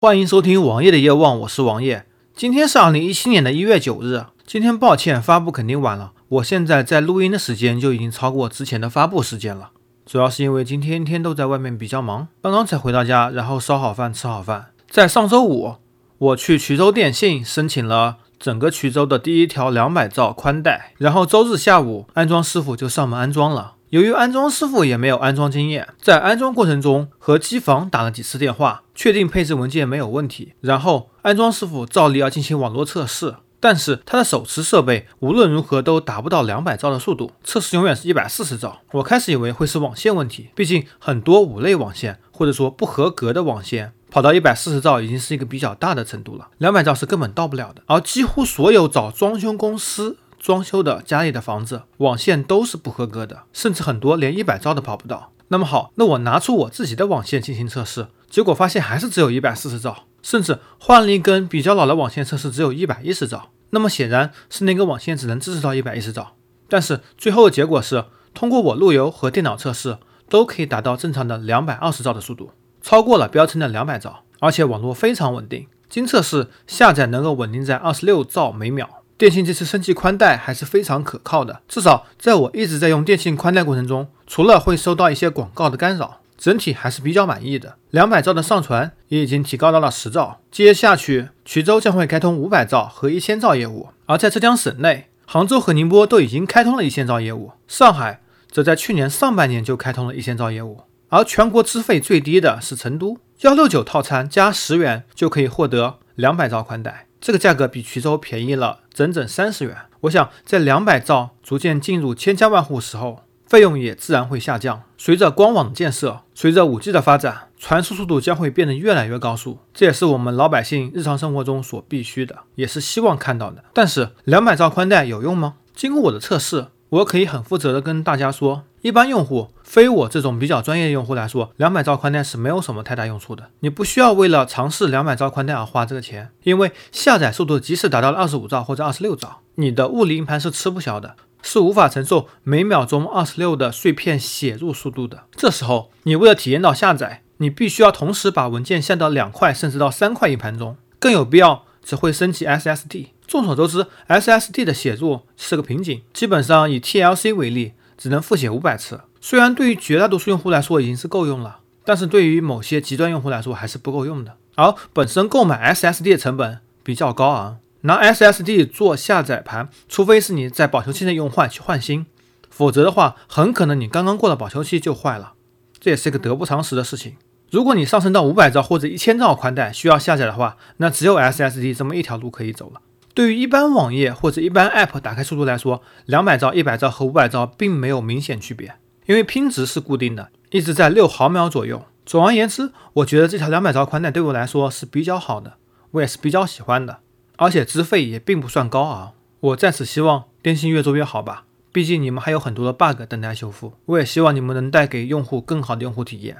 欢迎收听王爷的夜望，我是王爷。今天是二零一七年的一月九日。今天抱歉，发布肯定晚了。我现在在录音的时间就已经超过之前的发布时间了，主要是因为今天天都在外面比较忙，刚刚才回到家，然后烧好饭吃好饭。在上周五，我去衢州电信申请了整个衢州的第一条两百兆宽带，然后周日下午安装师傅就上门安装了。由于安装师傅也没有安装经验，在安装过程中和机房打了几次电话，确定配置文件没有问题，然后安装师傅照例要进行网络测试。但是他的手持设备无论如何都达不到两百兆的速度，测试永远是一百四十兆。我开始以为会是网线问题，毕竟很多五类网线或者说不合格的网线跑到一百四十兆已经是一个比较大的程度了，两百兆是根本到不了的。而几乎所有找装修公司装修的家里的房子网线都是不合格的，甚至很多连一百兆都跑不到。那么好，那我拿出我自己的网线进行测试，结果发现还是只有一百四十兆。甚至换了一根比较老的网线测试，只有一百一十兆。那么显然是那根网线只能支持到一百一十兆。但是最后的结果是，通过我路由和电脑测试，都可以达到正常的两百二十兆的速度，超过了标称的两百兆，而且网络非常稳定。经测试下载能够稳定在二十六兆每秒。电信这次升级宽带还是非常可靠的，至少在我一直在用电信宽带过程中，除了会收到一些广告的干扰。整体还是比较满意的，两百兆的上传也已经提高到了十兆。接下去，衢州将会开通五百兆和一千兆业务，而在浙江省内，杭州和宁波都已经开通了一千兆业务，上海则在去年上半年就开通了一千兆业务。而全国资费最低的是成都，幺六九套餐加十元就可以获得两百兆宽带，这个价格比衢州便宜了整整三十元。我想，在两百兆逐渐进入千家万户时候。费用也自然会下降。随着光网的建设，随着五 G 的发展，传输速度将会变得越来越高速，这也是我们老百姓日常生活中所必须的，也是希望看到的。但是，两百兆宽带有用吗？经过我的测试，我可以很负责的跟大家说，一般用户，非我这种比较专业的用户来说，两百兆宽带是没有什么太大用处的。你不需要为了尝试两百兆宽带而花这个钱，因为下载速度即使达到了二十五兆或者二十六兆，你的物理硬盘是吃不消的。是无法承受每秒钟二十六的碎片写入速度的。这时候，你为了体验到下载，你必须要同时把文件下到两块甚至到三块硬盘中，更有必要只会升级 SSD。众所周知，SSD 的写入是个瓶颈，基本上以 TLC 为例，只能复写五百次。虽然对于绝大多数用户来说已经是够用了，但是对于某些极端用户来说还是不够用的。而本身购买 SSD 的成本比较高昂。拿 SSD 做下载盘，除非是你在保修期内用坏去换新，否则的话，很可能你刚刚过了保修期就坏了，这也是一个得不偿失的事情。如果你上升到五百兆或者一千兆宽带需要下载的话，那只有 SSD 这么一条路可以走了。对于一般网页或者一般 App 打开速度来说，两百兆、一百兆和五百兆并没有明显区别，因为拼值是固定的，一直在六毫秒左右。总而言之，我觉得这条两百兆宽带对我来说是比较好的，我也是比较喜欢的。而且资费也并不算高昂，我在此希望电信越做越好吧，毕竟你们还有很多的 bug 等待修复。我也希望你们能带给用户更好的用户体验。